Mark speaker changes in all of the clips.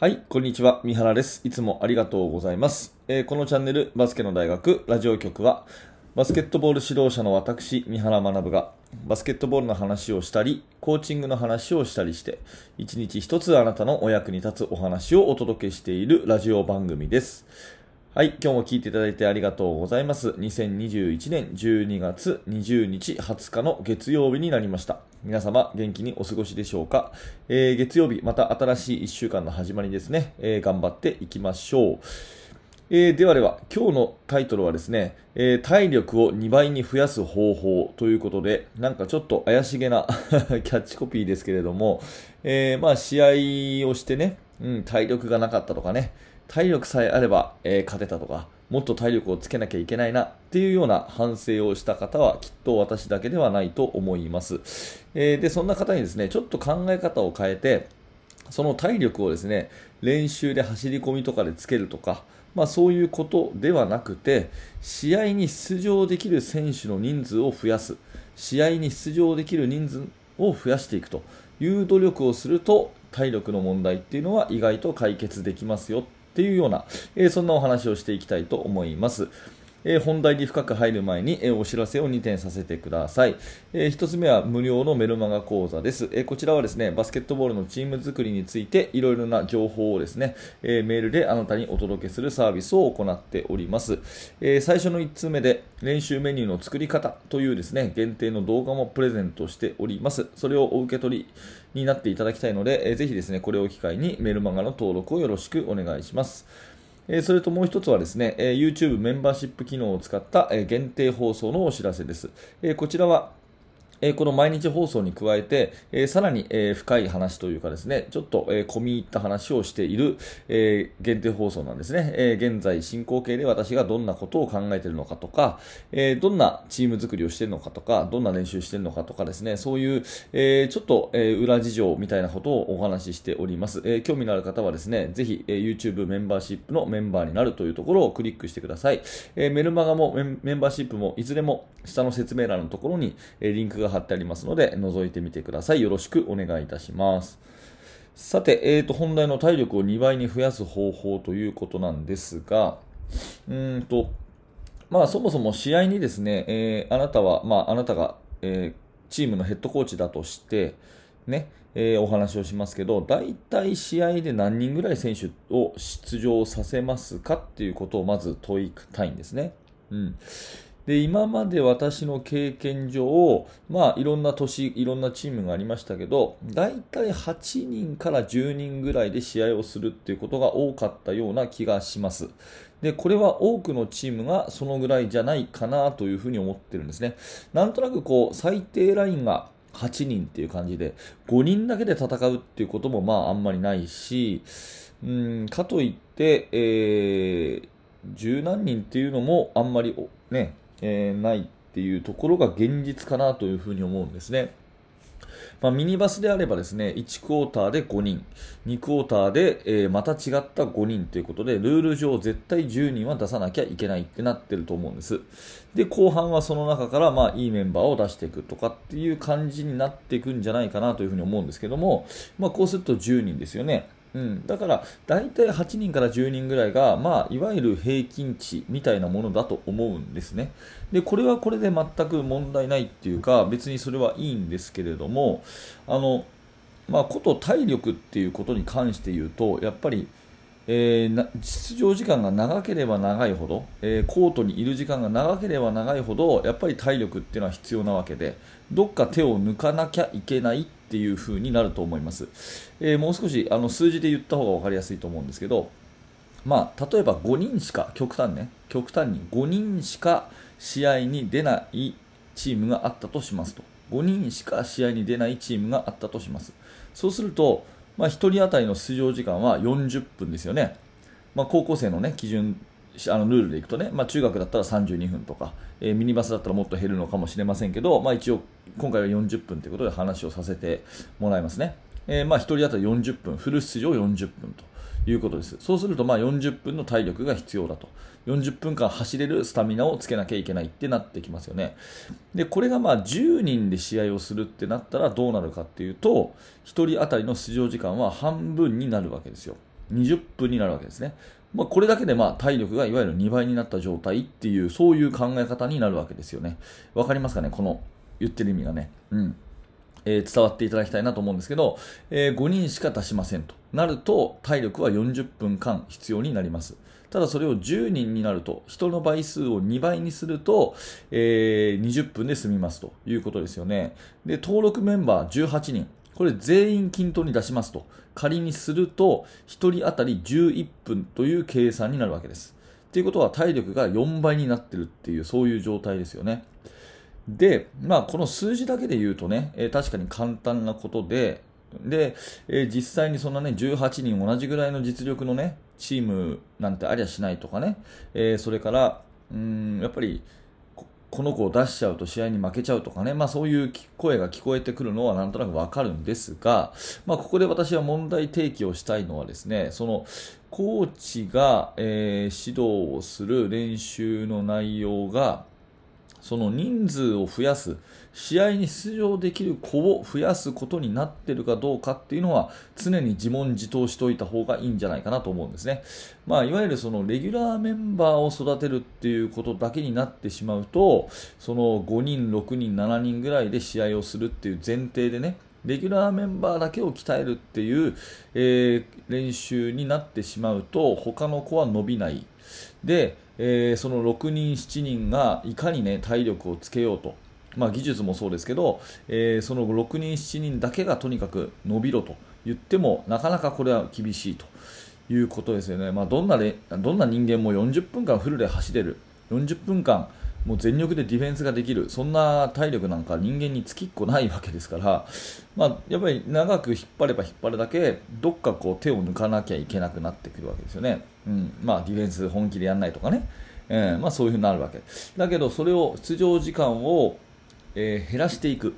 Speaker 1: はい、こんにちは。三原です。いつもありがとうございます。えーこのチャンネル、バスケの大学ラジオ局は、バスケットボール指導者の私、三原学が、バスケットボールの話をしたり、コーチングの話をしたりして、一日一つあなたのお役に立つお話をお届けしているラジオ番組です。はい、今日も聞いていただいてありがとうございます。2021年12月20日20日の月曜日になりました。皆様元気にお過ごしでしょうか、えー月曜日また新しい1週間の始まりですね、えー頑張っていきましょう。えーではでは、今日のタイトルはですね、え体力を2倍に増やす方法ということで、なんかちょっと怪しげな キャッチコピーですけれども、えまあ試合をしてね、うん、体力がなかったとかね、体力さえあれば、えー勝てたとか、もっと体力をつけなきゃいけないなっていうような反省をした方はきっと私だけではないと思います。えーで、そんな方にですね、ちょっと考え方を変えて、その体力をですね、練習で走り込みとかでつけるとか、まあそういうことではなくて、試合に出場できる選手の人数を増やす、試合に出場できる人数を増やしていくという努力をすると、体力の問題っていうのは意外と解決できますよっていうような、えーそんなお話をしていきたいと思います。え本題に深く入る前に、えお知らせを2点させてください。え1つ目は無料のメルマガ講座です、えこちらはですね、バスケットボールのチーム作りについていろいろな情報をですね、えメールであなたにお届けするサービスを行っております。え最初の1通目で練習メニューの作り方というですね、限定の動画もプレゼントしております。それをお受け取りになっていただきたいので、えーぜひですね、これを機会にメルマガの登録をよろしくお願いします。えーそれともう一つはですね、えー YouTube メンバーシップ機能を使った、えー限定放送のお知らせです。えーこちらはえこの毎日放送に加えて、えさらに、え深い話というかですね、ちょっと、え込み入った話をしている、え限定放送なんですね。え現在進行形で私がどんなことを考えているのかとか、えどんなチーム作りをしているのかとか、どんな練習しているのかとかですね、そういう、えちょっと、え裏事情みたいなことをお話ししております。え興味のある方はですね、ぜひ、え YouTube メンバーシップのメンバーになるというところをクリックしてください。えメルマガもメンバーシップもいずれも下の説明欄のところに、えリンクが貼ってありますので、覗いてみてください。よろしくお願いいたします。さて、えー、と本題の体力を2倍に増やす方法ということなんですが、うんと、まあそもそも試合にですね、えーあなたは、まああなたが、えーチームのヘッドコーチだとして、ね、えーお話をしますけど、大体試合で何人ぐらい選手を出場させますかっていうことをまず問いたいんですね。うん。で今まで私の経験上、まあ、いろんな年、いろんなチームがありましたけど、大体8人から10人ぐらいで試合をするっていうことが多かったような気がします。で、これは多くのチームがそのぐらいじゃないかなというふうに思ってるんですね。なんとなくこう、最低ラインが8人っていう感じで、5人だけで戦うっていうこともまああんまりないし、うん、かといって、えー十何人っていうのもあんまりね、えーないっていうところが現実かなというふうに思うんですね。まあ、ミニバスであればですね、1クォーターで5人、2クォーターで、えーまた違った5人ということで、ルール上絶対10人は出さなきゃいけないってなってると思うんです。で、後半はその中から、まあ、いいメンバーを出していくとかっていう感じになっていくんじゃないかなというふうに思うんですけども、まあ、こうすると10人ですよね。うん、だから、大体8人から10人ぐらいが、まあ、いわゆる平均値みたいなものだと思うんですね。で、これはこれで全く問題ないっていうか、別にそれはいいんですけれども、あの、まあ、こと体力っていうことに関して言うと、やっぱり、えー出場時間が長ければ長いほど、えーコートにいる時間が長ければ長いほど、やっぱり体力っていうのは必要なわけで、どっか手を抜かなきゃいけないっていう風になると思います。えーもう少しあの数字で言った方が分かりやすいと思うんですけど、まあ、例えば5人しか、極端ね、極端に5人しか試合に出ないチームがあったとしますと。5人しか試合に出ないチームがあったとします。そうすると、まあ、1人当たりの出場時間は40分ですよね。まあ、高校生の、ね、基準あのルールでいくとね、まあ、中学だったら32分とか、えーミニバスだったらもっと減るのかもしれませんけど、まあ、一応今回は40分ということで話をさせてもらいますね。えーまあ、1人当たり40分、フル出場40分ということです。そうするとまあ40分の体力が必要だと。40分間走れるスタミナをつけなきゃいけないってなってきますよね。で、これがまあ10人で試合をするってなったらどうなるかっていうと、1人当たりの出場時間は半分になるわけですよ。20分になるわけですね。まあ、これだけでまあ体力がいわゆる2倍になった状態っていう、そういう考え方になるわけですよね。わかりますかね？この言ってる意味がね。うん。えー、伝わっていただきたいなと思うんですけど、えー、5人しか出しませんとなると体力は40分間必要になります。ただそれを10人になると、人の倍数を2倍にすると、えー、20分で済みますということですよね。で、登録メンバー18人。これ全員均等に出しますと。仮にすると、1人当たり11分という計算になるわけです。ということは体力が4倍になってるっていう、そういう状態ですよね。で、まあ、この数字だけで言うとね、えー、確かに簡単なことで、で、えー、実際にそんなね、18人同じぐらいの実力のね、チームなんてありゃしないとかね、えー、それから、うん、やっぱり、この子を出しちゃうと試合に負けちゃうとかね、まあそういう声が聞こえてくるのはなんとなくわかるんですが、まあここで私は問題提起をしたいのはですね、そのコーチが、えー、指導をする練習の内容が、その人数を増やす、試合に出場できる子を増やすことになっているかどうかっていうのは常に自問自答しておいた方がいいんじゃないかなと思うんですね。まあ、いわゆるそのレギュラーメンバーを育てるっていうことだけになってしまうと、その5人、6人、7人ぐらいで試合をするっていう前提でね、レギュラーメンバーだけを鍛えるっていう、えー、練習になってしまうと他の子は伸びないで、えー、その6人、7人がいかに、ね、体力をつけようと、まあ、技術もそうですけど、えー、その6人、7人だけがとにかく伸びろと言ってもなかなかこれは厳しいということですよね、まあ、どんなどんな人間も40分間フルで走れる。40分間もう全力でディフェンスができる、そんな体力なんか人間につきっこないわけですから、まあ、やっぱり長く引っ張れば引っ張るだけ、どっかこう手を抜かなきゃいけなくなってくるわけですよね。うんまあ、ディフェンス本気でやらないとかね、えーまあ、そういうふうになるわけ。だけど、それを出場時間を、えー、減らしていく。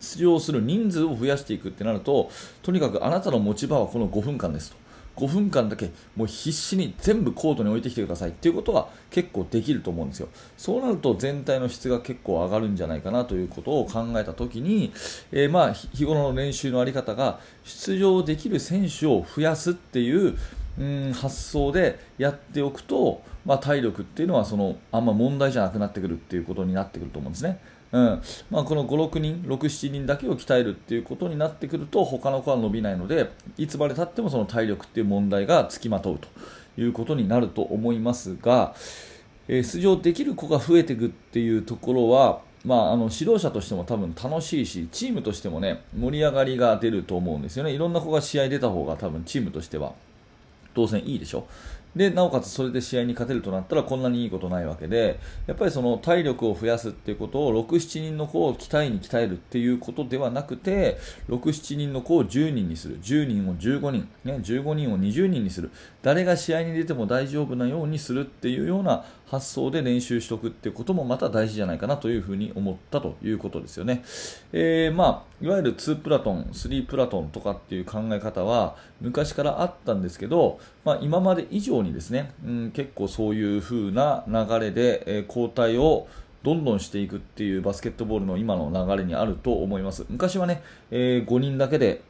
Speaker 1: 出場する人数を増やしていくってなると、とにかくあなたの持ち場はこの5分間ですと。5分間だけもう必死に全部コートに置いてきてくださいっていうことは結構できると思うんですよ。そうなると全体の質が結構上がるんじゃないかなということを考えたときに、えー、まあ日頃の練習の在り方が出場できる選手を増やすっていううん発想でやっておくと、まあ、体力っていうのはそのあんま問題じゃなくなってくるっていうことになってくると思うんですね。うん。まあ、この5、6人、6、7人だけを鍛えるっていうことになってくると他の子は伸びないのでいつまでたってもその体力っていう問題がつきまとうということになると思いますが、えー、出場できる子が増えていくっていうところは、まあ、あの指導者としても多分楽しいしチームとしてもね盛り上がりが出ると思うんですよね。いろんな子が試合出た方が多分チームとしては当然いいでしょ。でなおかつそれで試合に勝てるとなったらこんなにいいことないわけでやっぱりその体力を増やすっていうことを6、7人の子を鍛えに鍛えるっていうことではなくて6、7人の子を10人にする。10人を15人、ね、15人を20人にする。誰が試合に出ても大丈夫なようにするっていうような発想で練習しておくっていうこともまた大事じゃないかなというふうに思ったということですよね。えー、まあ、いわゆる2プラトン、3プラトンとかっていう考え方は昔からあったんですけど、まあ、今まで以上にですね、うん、結構そういう風な流れで、えー、交代をどんどんしていくっていうバスケットボールの今の流れにあると思います。昔はね、えー、5人だけで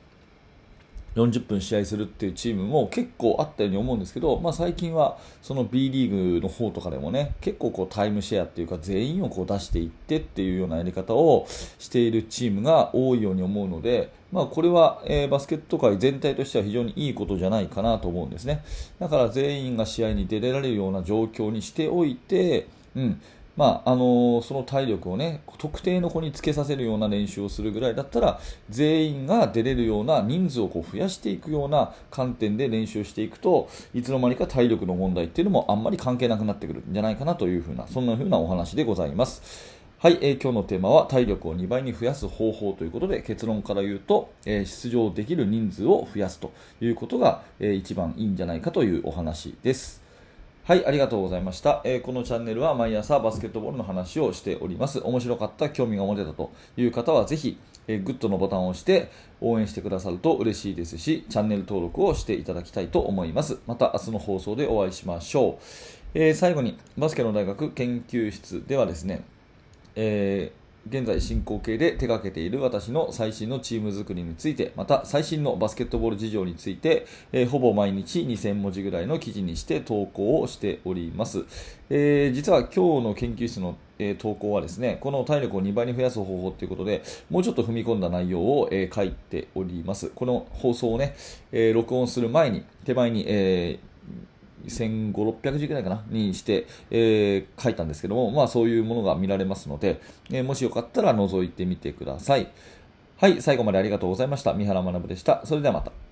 Speaker 1: 40分試合するっていうチームも結構あったように思うんですけど、まあ、最近はその B リーグの方とかでもね結構こうタイムシェアっていうか全員をこう出していってっていうようなやり方をしているチームが多いように思うので、まあ、これは、えー、バスケット界全体としては非常にいいことじゃないかなと思うんですね。だから全員が試合に出られるような状況にしておいて、うん。まああの、その体力をね特定の子につけさせるような練習をするぐらいだったら全員が出れるような人数をこう増やしていくような観点で練習していくといつの間にか体力の問題っていうのもあんまり関係なくなってくるんじゃないかなというふうなそんな風なお話でございます。はい、えー、今日のテーマは体力を2倍に増やす方法ということで結論から言うと、えー、出場できる人数を増やすということが、えー、一番いいんじゃないかというお話です。はい、ありがとうございました、えー、このチャンネルは毎朝バスケットボールの話をしております。面白かった、興味が持てたという方はぜひ、えー、グッドのボタンを押して応援してくださると嬉しいですし、チャンネル登録をしていただきたいと思います。また明日の放送でお会いしましょう。えー、最後に、バスケの大学研究室ではですね、え現在進行形で手掛けている私の最新のチーム作りについて、また最新のバスケットボール事情について、えー、ほぼ毎日2000文字ぐらいの記事にして投稿をしております。えー、実は今日の研究室の、えー、投稿はですね、この体力を2倍に増やす方法ということで、もうちょっと踏み込んだ内容を、え書いております。この放送をね、え録音する前に、手前に、えー1500、600字ぐらいかなにして、えー、書いたんですけども、まあそういうものが見られますので、えー、もしよかったら覗いてみてください。はい、最後までありがとうございました。三原学でした。それではまた。